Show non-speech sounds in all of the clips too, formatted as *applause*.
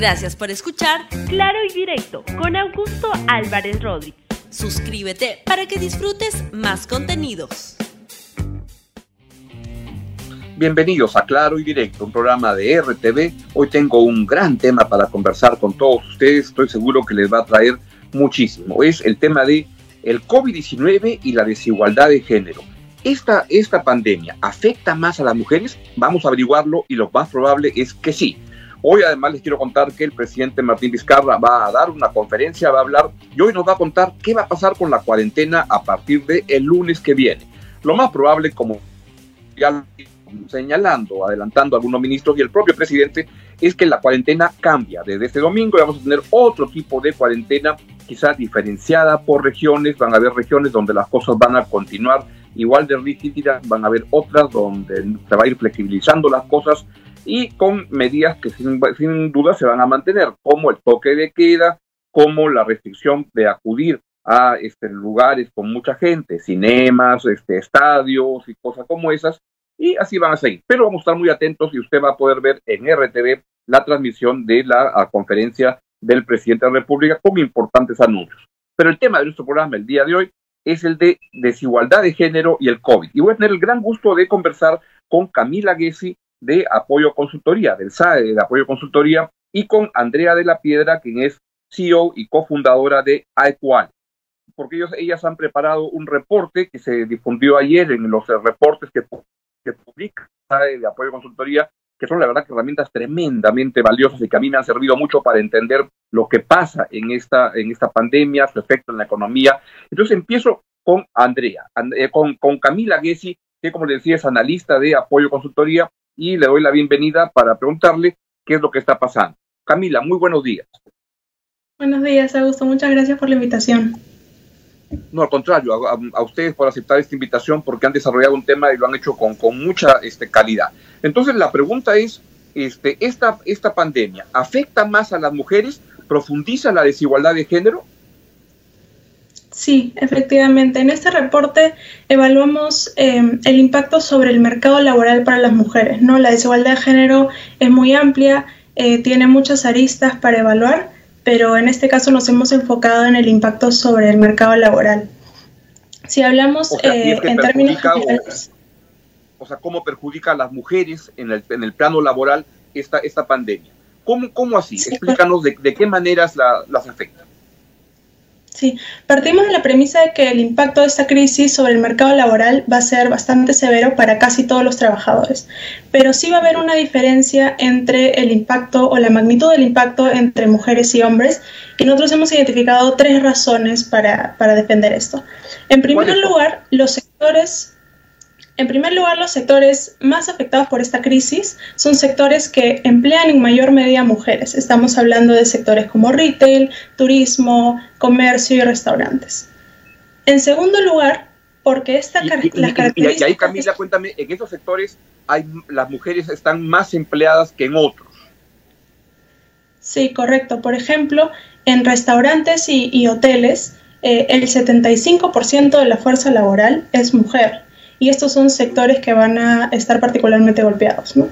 Gracias por escuchar Claro y Directo con Augusto Álvarez Rodríguez. Suscríbete para que disfrutes más contenidos. Bienvenidos a Claro y Directo, un programa de RTV. Hoy tengo un gran tema para conversar con todos ustedes. Estoy seguro que les va a traer muchísimo. Es el tema de el COVID-19 y la desigualdad de género. Esta, esta pandemia afecta más a las mujeres? Vamos a averiguarlo y lo más probable es que sí. Hoy además les quiero contar que el presidente Martín Vizcarra va a dar una conferencia, va a hablar y hoy nos va a contar qué va a pasar con la cuarentena a partir del el lunes que viene. Lo más probable, como ya señalando, adelantando algunos ministros y el propio presidente, es que la cuarentena cambia. Desde este domingo vamos a tener otro tipo de cuarentena, quizás diferenciada por regiones. Van a haber regiones donde las cosas van a continuar igual de rígidas, van a haber otras donde se va a ir flexibilizando las cosas y con medidas que sin, sin duda se van a mantener, como el toque de queda, como la restricción de acudir a este, lugares con mucha gente, cinemas, este, estadios y cosas como esas, y así van a seguir. Pero vamos a estar muy atentos y usted va a poder ver en RTV la transmisión de la conferencia del presidente de la República con importantes anuncios. Pero el tema de nuestro programa el día de hoy es el de desigualdad de género y el COVID. Y voy a tener el gran gusto de conversar con Camila Gessi de Apoyo Consultoría, del SAE de Apoyo Consultoría, y con Andrea de la Piedra, quien es CEO y cofundadora de AEQUAL. Porque ellos, ellas han preparado un reporte que se difundió ayer en los reportes que, que publica SAE de Apoyo Consultoría, que son la verdad que herramientas tremendamente valiosas y que a mí me han servido mucho para entender lo que pasa en esta, en esta pandemia, su efecto en la economía. Entonces empiezo con Andrea, eh, con, con Camila Gessi, que como les decía es analista de apoyo consultoría, y le doy la bienvenida para preguntarle qué es lo que está pasando. Camila, muy buenos días. Buenos días, Augusto. Muchas gracias por la invitación. No, al contrario, a, a, ustedes por aceptar esta invitación porque han desarrollado un tema y lo han hecho con, con mucha este, calidad. Entonces, la pregunta es, este, esta, ¿esta pandemia afecta más a las mujeres? ¿Profundiza la desigualdad de género? Sí, efectivamente. En este reporte evaluamos eh, el impacto sobre el mercado laboral para las mujeres. ¿no? La desigualdad de género es muy amplia, eh, tiene muchas aristas para evaluar pero en este caso nos hemos enfocado en el impacto sobre el mercado laboral. Si hablamos o sea, eh, es que en términos generales, o, o, sea, cómo perjudica a las mujeres en el, en el plano laboral esta, esta pandemia. ¿Cómo, cómo así? Sí, Explícanos de, de, qué maneras la, las afecta. Sí, partimos de la premisa de que el impacto de esta crisis sobre el mercado laboral va a ser bastante severo para casi todos los trabajadores, pero sí va a haber una diferencia entre el impacto o la magnitud del impacto entre mujeres y hombres y nosotros hemos identificado tres razones para, para defender esto. En primer lugar, los sectores en primer lugar, los sectores más afectados por esta crisis son sectores que emplean en mayor medida mujeres. Estamos hablando de sectores como retail, turismo, comercio y restaurantes. En segundo lugar, porque esta y, y, las características... Y, ahí, Camila, cuéntame, en esos sectores hay, las mujeres están más empleadas que en otros. Sí, correcto. Por ejemplo, en restaurantes y, y hoteles, eh, el 75% de la fuerza laboral es mujer y estos son sectores que van a estar particularmente golpeados, ¿no?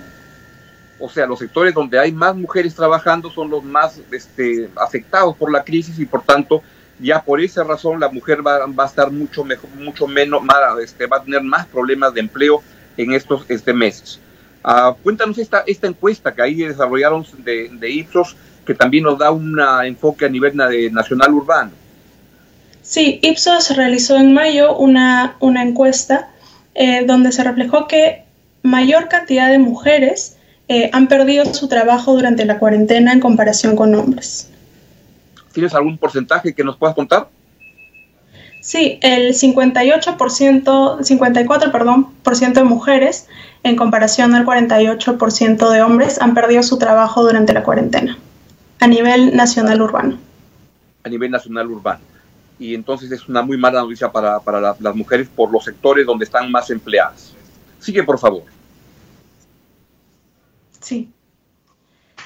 O sea, los sectores donde hay más mujeres trabajando son los más este, afectados por la crisis y por tanto ya por esa razón la mujer va, va a estar mucho mejor, mucho menos, más, este, va a tener más problemas de empleo en estos este, meses. Uh, cuéntanos esta, esta encuesta que ahí desarrollaron de, de Ipsos, que también nos da un enfoque a nivel de nacional urbano. Sí, Ipsos realizó en mayo una, una encuesta eh, donde se reflejó que mayor cantidad de mujeres eh, han perdido su trabajo durante la cuarentena en comparación con hombres. ¿Tienes algún porcentaje que nos puedas contar? Sí, el 58%, 54, perdón, por ciento de mujeres en comparación al 48% de hombres han perdido su trabajo durante la cuarentena a nivel nacional urbano. A nivel nacional urbano y entonces es una muy mala noticia para, para la, las mujeres por los sectores donde están más empleadas. Sigue, por favor. Sí.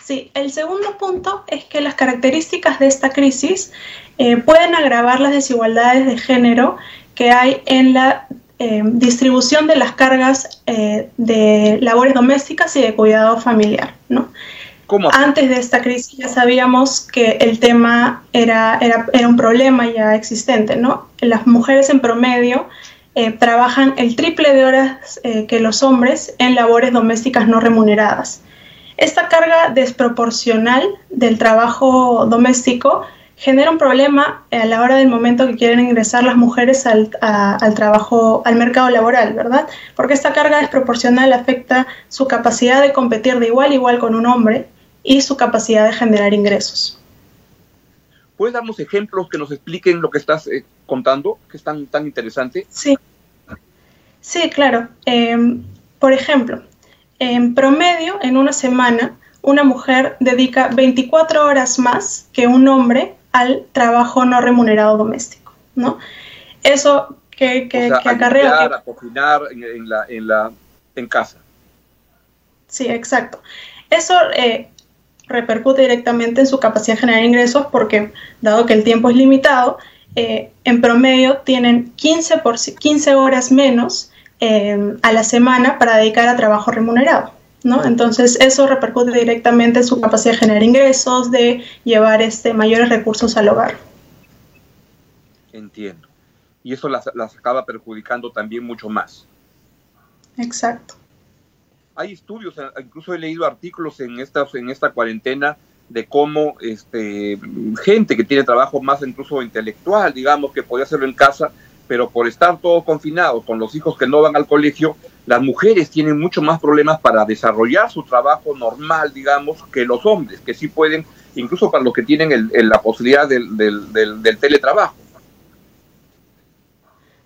Sí, el segundo punto es que las características de esta crisis eh, pueden agravar las desigualdades de género que hay en la eh, distribución de las cargas eh, de labores domésticas y de cuidado familiar. ¿no? Antes de esta crisis ya sabíamos que el tema era, era, era un problema ya existente, ¿no? Las mujeres en promedio eh, trabajan el triple de horas eh, que los hombres en labores domésticas no remuneradas. Esta carga desproporcional del trabajo doméstico genera un problema a la hora del momento que quieren ingresar las mujeres al, al, trabajo, al mercado laboral, ¿verdad? Porque esta carga desproporcional afecta su capacidad de competir de igual a igual con un hombre y su capacidad de generar ingresos. ¿Puedes darnos ejemplos que nos expliquen lo que estás eh, contando, que es tan, tan interesante? Sí, sí, claro. Em, por ejemplo, en promedio, en una semana, una mujer dedica 24 horas más que un hombre al trabajo no remunerado doméstico, ¿no? Eso que, que, o sea, acarrea... A cocinar en, la, en, la, en casa. Sí, exacto. Eso eh, repercute directamente en su capacidad de generar ingresos porque, dado que el tiempo es limitado, eh, en promedio tienen 15, por, 15 horas menos eh, a la semana para dedicar a trabajo remunerado. ¿No? Entonces eso repercute directamente en su capacidad de generar ingresos, de llevar este, mayores recursos al hogar. Entiendo. Y eso las, las acaba perjudicando también mucho más. Exacto hay estudios, eh, incluso he leído artículos en esta, en esta cuarentena de cómo este, gente que tiene trabajo más incluso intelectual, digamos, que podía hacerlo en casa, pero por estar todos confinados con los hijos que no van al colegio, las mujeres tienen mucho más problemas para desarrollar su trabajo normal, digamos, que los hombres, que sí pueden, incluso para los que tienen el, la posibilidad del, del, del teletrabajo.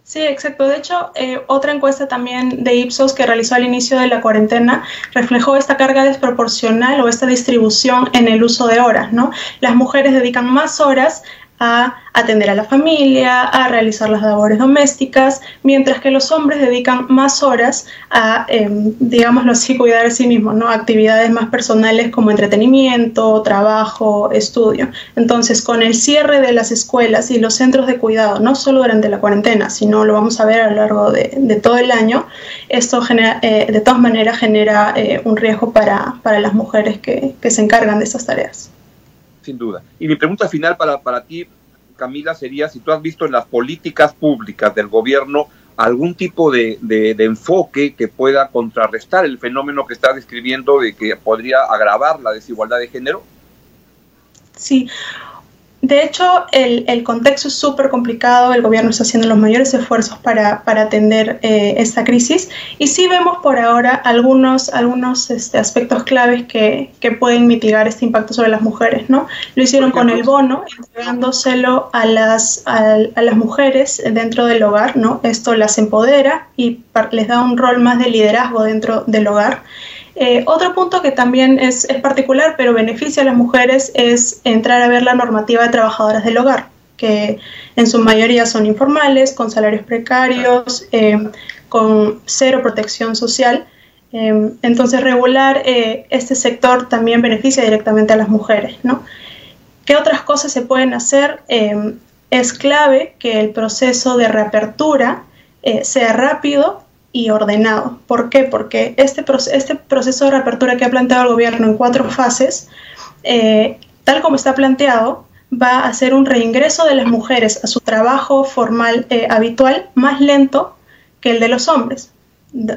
Sí, exacto. De hecho, eh, otra encuesta también de Ipsos que realizó al inicio de la cuarentena reflejó esta carga desproporcional o esta distribución en el uso de horas, ¿no? Las mujeres dedican más horas a atender a la familia, a realizar las labores domésticas, mientras que los hombres dedican más horas a, eh, digámoslo cuidar a sí mismos, ¿no? Actividades más personales como entretenimiento, trabajo, estudio. Entonces, con el cierre de las escuelas y los centros de cuidado, no solo durante la cuarentena, sino lo vamos a ver a lo largo de, todo el año, esto genera, eh, de todas maneras genera eh, un riesgo para, para las mujeres que, que se encargan de estas tareas sin duda. Y mi pregunta final para, para ti, Camila, sería si tú has visto en las políticas públicas del gobierno algún tipo de, de, enfoque que pueda contrarrestar el fenómeno que estás describiendo de que podría agravar la desigualdad de género. Sí, de hecho, el, contexto es súper complicado, el gobierno está haciendo los mayores esfuerzos para, atender eh, esta crisis y sí vemos por ahora algunos, algunos este, aspectos claves que, pueden mitigar este impacto sobre las mujeres. ¿no? Lo hicieron con el bono, entregándoselo a las, a, las mujeres dentro del hogar. ¿no? Esto las empodera y les da un rol más de liderazgo dentro del hogar. Eh, otro punto que también es, particular, pero beneficia a las mujeres, es entrar a ver la normativa de trabajadoras del hogar, que en su mayoría son informales, con salarios precarios, eh, con cero protección social. Eh, entonces, regular este sector también beneficia directamente a las mujeres. ¿Qué otras cosas se pueden hacer? es clave que el proceso de reapertura sea rápido y ordenado. ¿Por qué? Porque este, este proceso de reapertura que ha planteado el gobierno en cuatro fases, eh, tal como está planteado, va a ser un reingreso de las mujeres a su trabajo formal eh, habitual más lento que el de los hombres.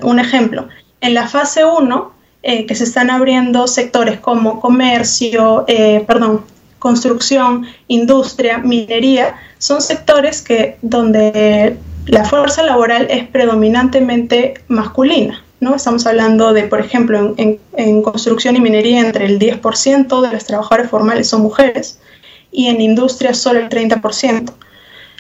Un ejemplo, en la fase 1, eh, que se están abriendo sectores como comercio, perdón, construcción, industria, minería, son sectores que donde la fuerza laboral es predominantemente masculina. ¿no? Estamos hablando de, por ejemplo, en, construcción y minería entre el 10% de los trabajadores formales son mujeres y en industria solo el 30%.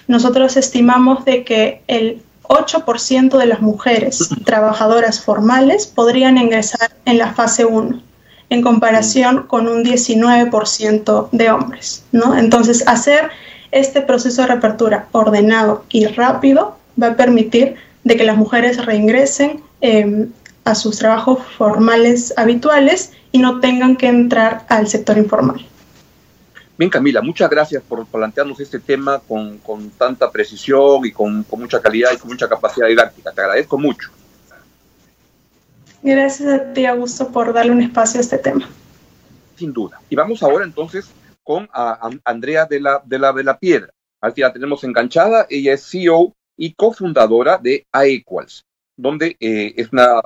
Nosotros estimamos de que el 8% de las mujeres trabajadoras formales podrían ingresar en la fase 1 en comparación con un 19% de hombres, ¿no? Entonces, hacer este proceso de reapertura ordenado y rápido va a permitir de que las mujeres reingresen em, a sus trabajos formales habituales y no tengan que entrar al sector informal. Bien, Camila, muchas gracias por plantearnos este tema con, con tanta precisión y con, con, mucha calidad y con mucha capacidad didáctica. Te agradezco mucho. Gracias a ti, Augusto, por darle un espacio a este tema. sin duda. Y vamos ahora entonces con Andrea de la, de, la, de la Piedra. Aquí la tenemos enganchada, ella es CEO y cofundadora de AEQuals, donde eh, es una,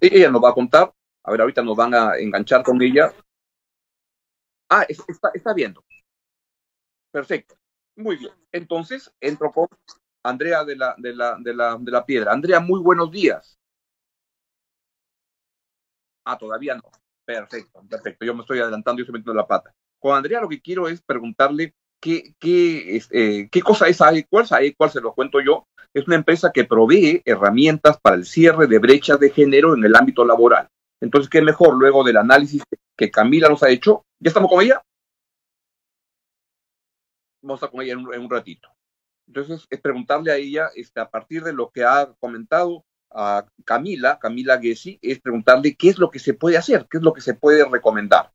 ella nos va a contar, a ver, ahorita nos van a enganchar con ella. Ah, está, está viendo. Perfecto. Muy bien. Entonces, entro con Andrea de la, de la, de la, de la Piedra. Andrea, muy buenos días. Ah, todavía no. Perfecto, perfecto. Yo me estoy adelantando y estoy metiendo la pata. Con Andrea lo que quiero es preguntarle qué, qué, eh, qué cosa es AEQuals. AEQuals, se lo cuento yo, es una empresa que provee herramientas para el cierre de brechas de género en el ámbito laboral. Entonces, ¿qué mejor luego del análisis que Camila nos ha hecho? ¿Ya estamos con ella? Vamos a estar con ella en un, ratito. Entonces, es preguntarle a ella, este, a partir de lo que ha comentado a Camila, Camila Gessi, es preguntarle qué es lo que se puede hacer, qué es lo que se puede recomendar.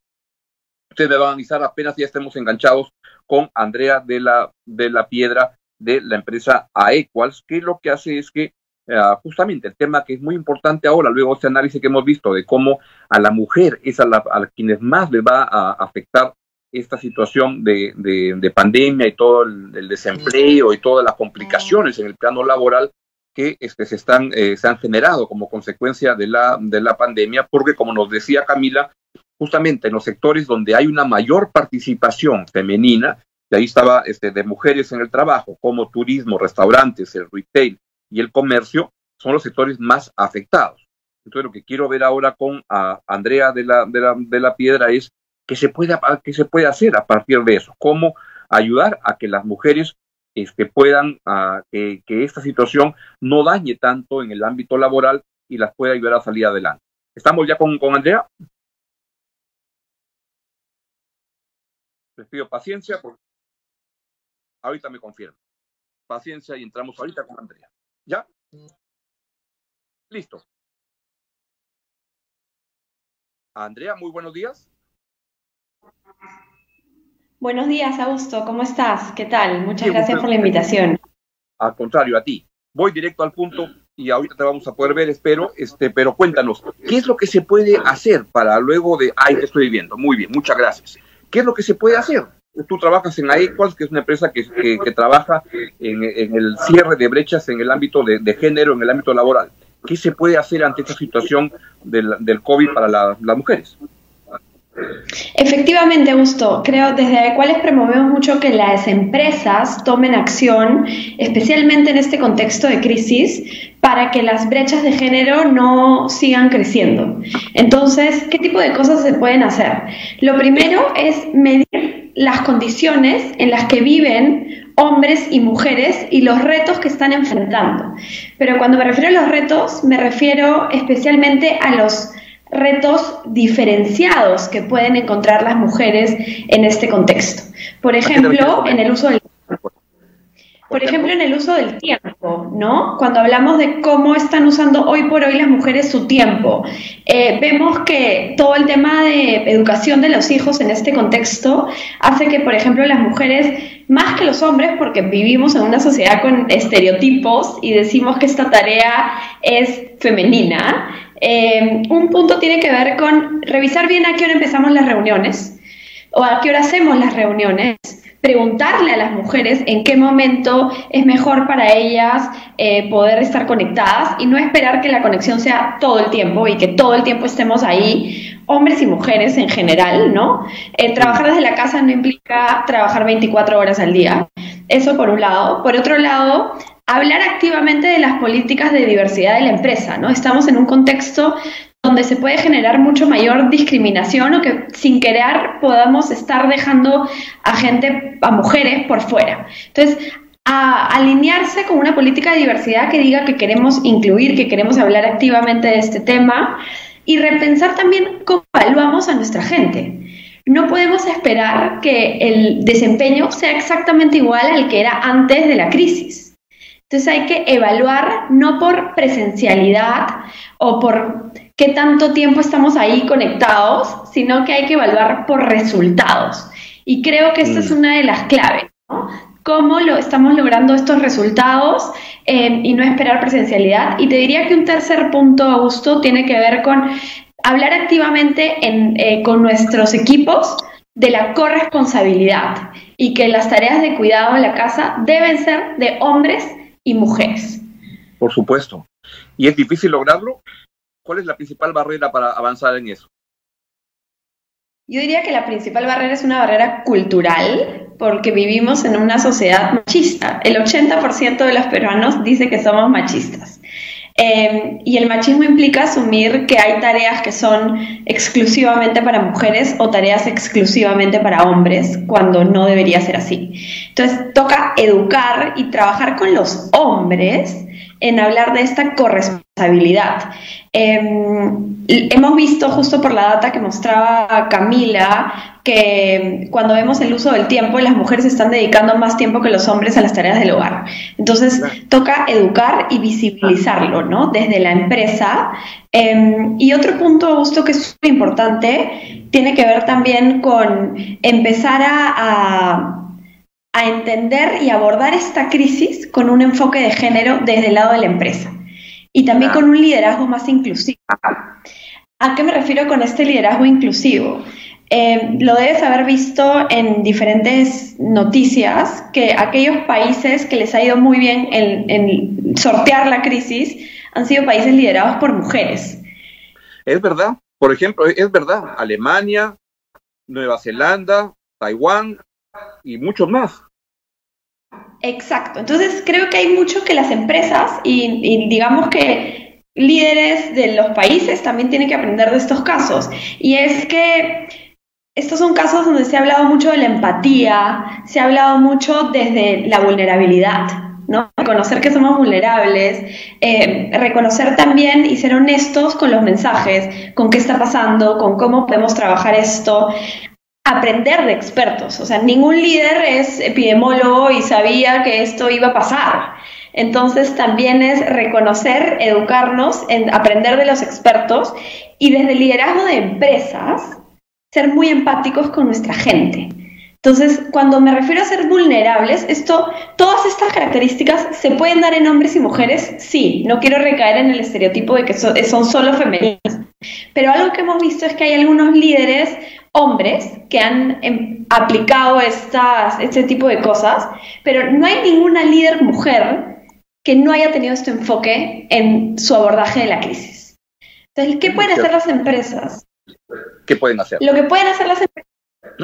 Ustedes me van a avisar apenas ya estemos enganchados con Andrea de la, de la Piedra de la empresa AEQuals, que lo que hace es que eh, justamente el tema que es muy importante ahora, luego este análisis que hemos visto de cómo a la mujer es a, la, quienes más le va a afectar esta situación de, de, pandemia y todo el, desempleo y todas las complicaciones en el plano laboral que este, se, están, eh, se han generado como consecuencia de la, de la pandemia, porque como nos decía Camila, justamente en los sectores donde hay una mayor participación femenina, y ahí estaba este, de mujeres en el trabajo, como turismo, restaurantes, el retail y el comercio, son los sectores más afectados. Entonces lo que quiero ver ahora con a Andrea de la, de la, de la Piedra es que se, puede, que se puede hacer a partir de eso, cómo ayudar a que las mujeres este, puedan, que esta situación no dañe tanto en el ámbito laboral y las pueda ayudar a salir adelante. ¿Estamos ya con, con Andrea? Les pido paciencia, porque ahorita me confirmo. Paciencia y entramos ahorita con Andrea. ¿Ya? Listo. Andrea, muy buenos días. Buenos días, Augusto. ¿Cómo estás? ¿Qué tal? Muchas gracias por la invitación. Al contrario, a ti. Voy directo al punto y ahorita te vamos a poder ver, espero, este, pero cuéntanos, ¿qué es lo que se puede hacer para luego de, ay, te estoy viendo, muy bien, muchas gracias. ¿Qué es lo que se puede hacer? Tú trabajas en AEQUALS, que es una empresa que, que, trabaja en, el cierre de brechas en el ámbito de, género, en el ámbito laboral. ¿Qué se puede hacer ante esta situación del, del COVID para las mujeres? Efectivamente, Augusto, creo desde cuales promovemos mucho que las empresas tomen acción, especialmente en este contexto de crisis, para que las brechas de género no sigan creciendo. Entonces, ¿qué tipo de cosas se pueden hacer? Lo primero es medir las condiciones en las que viven hombres y mujeres y los retos que están enfrentando. Pero cuando me refiero a los retos, me refiero especialmente a los retos diferenciados que pueden encontrar las mujeres en este contexto. Por ejemplo, en el uso del por ejemplo, en el uso del tiempo, ¿no? Cuando hablamos de cómo están usando hoy por hoy las mujeres su tiempo, eh, vemos que todo el tema de educación de los hijos en este contexto hace que, por ejemplo, las mujeres, más que los hombres, porque vivimos en una sociedad con estereotipos y decimos que esta tarea es femenina, eh, un punto tiene que ver con revisar bien a qué hora empezamos las reuniones o a qué hora hacemos las reuniones, preguntarle a las mujeres en qué momento es mejor para ellas eh, poder estar conectadas y no esperar que la conexión sea todo el tiempo y que todo el tiempo estemos ahí, hombres y mujeres en general, ¿no? Eh, trabajar desde la casa no implica trabajar 24 horas al día. Eso por un lado. Por otro lado, hablar activamente de las políticas de diversidad de la empresa, ¿no? Estamos en un contexto donde se puede generar mucho mayor discriminación o que sin querer podamos estar dejando a gente, a mujeres por fuera. Entonces, a alinearse con una política de diversidad que diga que queremos incluir, que queremos hablar activamente de este tema y repensar también cómo evaluamos a nuestra gente. No podemos esperar que el desempeño sea exactamente igual al que era antes de la crisis. Entonces hay que evaluar no por presencialidad o por qué tanto tiempo estamos ahí conectados, sino que hay que evaluar por resultados. Y creo que esta es mm. una de las claves, ¿no? Cómo lo estamos logrando estos resultados eh, y no esperar presencialidad. Y te diría que un tercer punto, Augusto, tiene que ver con hablar activamente eh, con nuestros equipos de la corresponsabilidad y que las tareas de cuidado en la casa deben ser de hombres y mujeres. Por supuesto. ¿Y es difícil lograrlo? ¿Cuál es la principal barrera para avanzar en eso? Yo diría que la principal barrera es una barrera cultural, porque vivimos en una sociedad machista. El 80% de los peruanos dice que somos machistas. Em, y el machismo implica asumir que hay tareas que son exclusivamente para mujeres o tareas exclusivamente para hombres, cuando no debería ser así. Entonces toca educar y trabajar con los hombres en hablar de esta corresponsabilidad. Em, hemos visto justo por la data que mostraba Camila que cuando vemos el uso del tiempo, las mujeres están dedicando más tiempo que los hombres a las tareas del hogar. Entonces, toca educar y visibilizarlo, ¿no? Desde la empresa. Em, y otro punto, Augusto, que es muy importante, tiene que ver también con empezar a a entender y abordar esta crisis con un enfoque de género desde el lado de la empresa y también con un liderazgo más inclusivo. ¿A qué me refiero con este liderazgo inclusivo? Eh, lo debes haber visto en diferentes noticias que aquellos países que les ha ido muy bien en, en sortear la crisis han sido países liderados por mujeres. Es verdad, por ejemplo, es verdad, Alemania, Nueva Zelanda, Taiwán y muchos más. Exacto. Entonces creo que hay mucho que las empresas y, digamos que líderes de los países también tienen que aprender de estos casos. Y es que estos son casos donde se ha hablado mucho de la empatía, se ha hablado mucho desde la vulnerabilidad, ¿no? Reconocer que somos vulnerables, eh, reconocer también y ser honestos con los mensajes, con qué está pasando, con cómo podemos trabajar esto aprender de expertos. O sea, ningún líder es epidemiólogo y sabía que esto iba a pasar. Entonces también es reconocer, educarnos, en aprender de los expertos y desde el liderazgo de empresas, ser muy empáticos con nuestra gente. Entonces, cuando me refiero a ser vulnerables, esto, todas estas características se pueden dar en hombres y mujeres, sí, no quiero recaer en el estereotipo de que son solo femeninas, pero algo que hemos visto es que hay algunos líderes hombres que han em, aplicado estas, este tipo de cosas, pero no hay ninguna líder mujer que no haya tenido este enfoque en su abordaje de la crisis. Entonces, ¿qué pueden hacer las empresas? ¿Qué pueden hacer? Lo que pueden hacer las empresas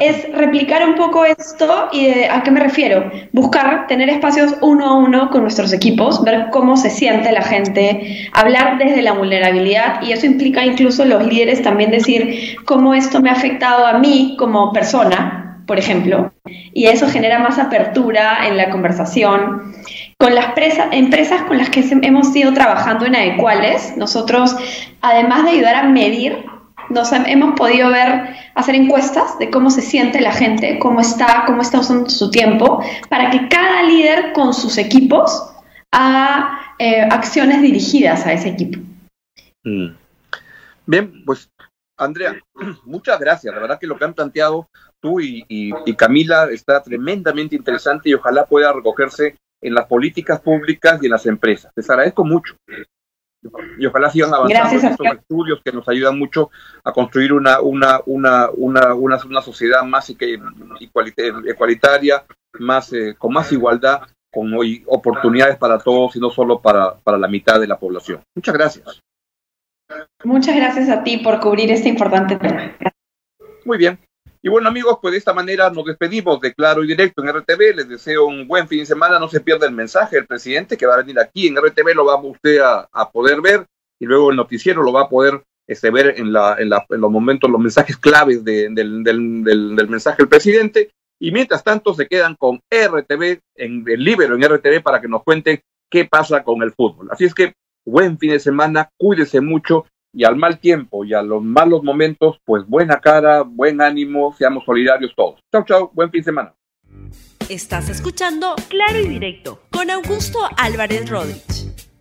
es replicar un poco esto y a qué me refiero. Buscar, tener espacios uno a uno con nuestros equipos, ver cómo se siente la gente, hablar desde la vulnerabilidad y eso implica incluso los líderes también decir cómo esto me ha afectado a mí como persona, por ejemplo, y eso genera más apertura en la conversación. Con las empresas con las que hemos ido trabajando en Adecuales, nosotros, además de ayudar a medir nos hemos podido ver, hacer encuestas de cómo se siente la gente, cómo está, cómo está usando su tiempo, para que cada líder con sus equipos haga eh, acciones dirigidas a ese equipo. Mm. Bien, pues Andrea, *clears throat* muchas gracias. La verdad que lo que han planteado tú y, y, Camila está tremendamente interesante y ojalá pueda recogerse en las políticas públicas y en las empresas. Les agradezco mucho y ojalá sigan avanzando en estos estudios que nos ayudan mucho a construir una, una, una, una, una, sociedad más igualitaria, más, eh, con más igualdad, con oportunidades para todos y no solo para, para la mitad de la población. Muchas gracias. Muchas gracias a ti por cubrir este importante tema. Muy bien. Y bueno amigos, pues de esta manera nos despedimos de Claro y Directo en RTV. Les deseo un buen fin de semana. No se pierda el mensaje del presidente que va a venir aquí en RTV. Lo va usted a, poder ver y luego el noticiero lo va a poder este, ver en, la, en, los momentos, los mensajes claves del, del, mensaje del presidente. Y mientras tanto se quedan con RTV, en el Libero en RTV para que nos cuenten qué pasa con el fútbol. Así es que buen fin de semana, cuídese mucho y al mal tiempo y a los malos momentos, pues buena cara, buen ánimo, seamos solidarios todos. Chau, chau, buen fin de semana. Estás escuchando Claro y Directo con Augusto Álvarez Rodríguez.